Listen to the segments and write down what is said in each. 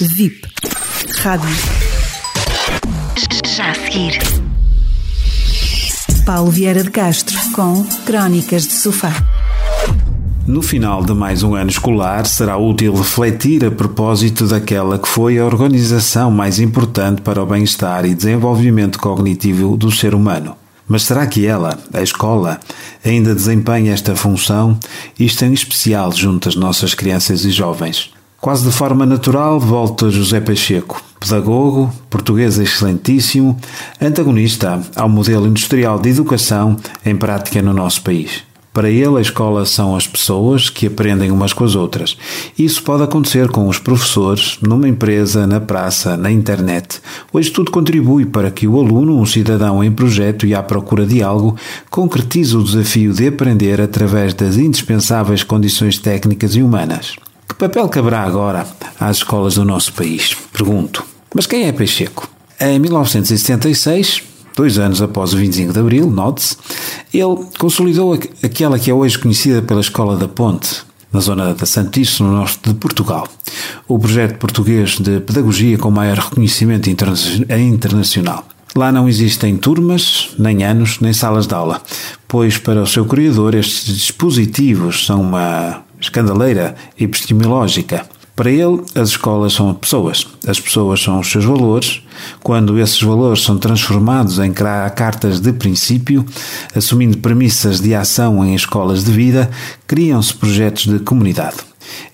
VIP. Rádio. Já a seguir. Paulo Vieira de Castro com Crónicas de Sofá. No final de mais um ano escolar, será útil refletir a propósito daquela que foi a organização mais importante para o bem-estar e desenvolvimento cognitivo do ser humano. Mas será que ela, a escola, ainda desempenha esta função, isto em especial junto às nossas crianças e jovens? Quase de forma natural, volta José Pacheco, pedagogo, português excelentíssimo, antagonista ao modelo industrial de educação em prática no nosso país. Para ele, a escola são as pessoas que aprendem umas com as outras. Isso pode acontecer com os professores, numa empresa, na praça, na internet. Hoje tudo contribui para que o aluno, um cidadão em projeto e à procura de algo, concretize o desafio de aprender através das indispensáveis condições técnicas e humanas. Que papel caberá agora às escolas do nosso país? Pergunto. Mas quem é Pacheco? Em 1976, dois anos após o 25 de Abril, note-se, ele consolidou aquela que é hoje conhecida pela Escola da Ponte, na zona da Santice, no norte de Portugal. O projeto português de pedagogia com maior reconhecimento internacional. Lá não existem turmas, nem anos, nem salas de aula, pois para o seu criador estes dispositivos são uma escandaleira epistemológica para ele, as escolas são pessoas. As pessoas são os seus valores. Quando esses valores são transformados em cartas de princípio, assumindo premissas de ação em escolas de vida, criam-se projetos de comunidade.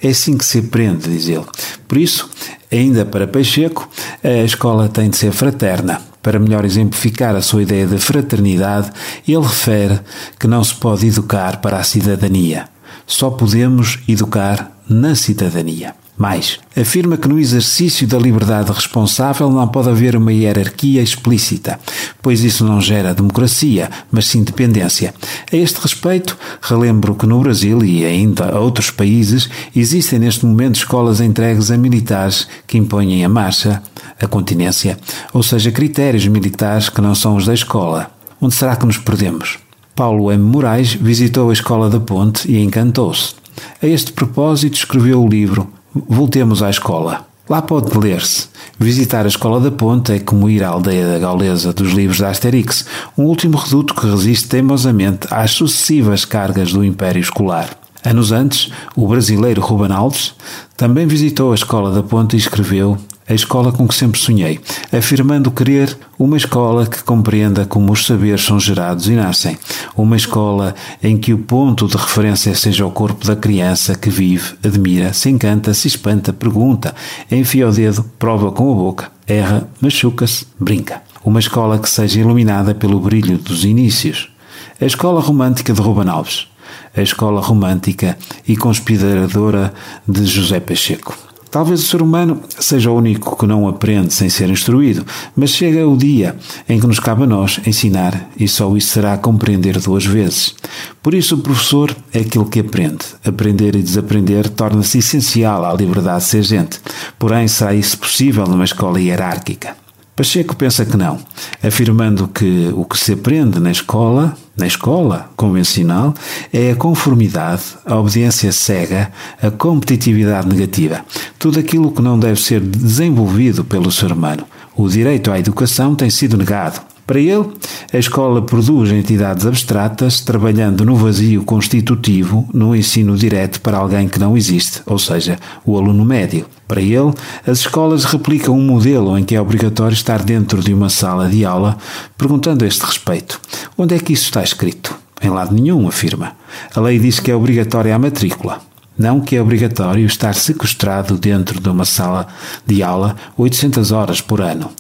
É assim que se aprende, diz ele. Por isso, ainda para Pacheco, a escola tem de ser fraterna. Para melhor exemplificar a sua ideia de fraternidade, ele refere que não se pode educar para a cidadania. Só podemos educar na cidadania. Mais, afirma que no exercício da liberdade responsável não pode haver uma hierarquia explícita, pois isso não gera democracia, mas sim dependência. A este respeito, relembro que no Brasil e ainda outros países existem neste momento escolas entregues a militares que impõem a marcha, a continência, ou seja, critérios militares que não são os da escola. Onde será que nos perdemos? Paulo M. Moraes visitou a Escola da Ponte e encantou-se. A este propósito escreveu o livro Voltemos à escola. Lá pode ler-se. Visitar a Escola da Ponte é como ir à aldeia da Gaulesa dos livros da Asterix, um último reduto que resiste teimosamente às sucessivas cargas do Império Escolar. Anos antes, o brasileiro Ruben Alves também visitou a Escola da Ponte e escreveu a escola com que sempre sonhei, afirmando querer uma escola que compreenda como os saberes são gerados e nascem, uma escola em que o ponto de referência seja o corpo da criança que vive, admira, se encanta, se espanta, pergunta, enfia o dedo, prova com a boca, erra, machuca-se, brinca. Uma escola que seja iluminada pelo brilho dos inícios. A escola romântica de Ruben Alves. A escola romântica e conspiradora de José Pacheco. Talvez o ser humano seja o único que não aprende sem ser instruído, mas chega o dia em que nos cabe a nós ensinar e só isso será compreender duas vezes. Por isso, o professor é aquele que aprende. Aprender e desaprender torna-se essencial à liberdade de ser gente. Porém, será isso possível numa escola hierárquica? Pacheco pensa que não, afirmando que o que se aprende na escola, na escola convencional, é a conformidade, a obediência cega, a competitividade negativa, tudo aquilo que não deve ser desenvolvido pelo ser humano. O direito à educação tem sido negado. Para ele, a escola produz entidades abstratas trabalhando no vazio constitutivo, no ensino direto para alguém que não existe, ou seja, o aluno médio. Para ele, as escolas replicam um modelo em que é obrigatório estar dentro de uma sala de aula, perguntando a este respeito: onde é que isso está escrito? Em lado nenhum, afirma. A lei diz que é obrigatória a matrícula. Não que é obrigatório estar sequestrado dentro de uma sala de aula 800 horas por ano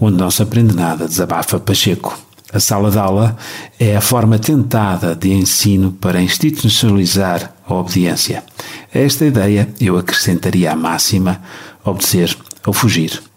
onde não se aprende nada, desabafa Pacheco. A sala de aula é a forma tentada de ensino para institucionalizar a obediência. A esta ideia eu acrescentaria a máxima obedecer ou fugir.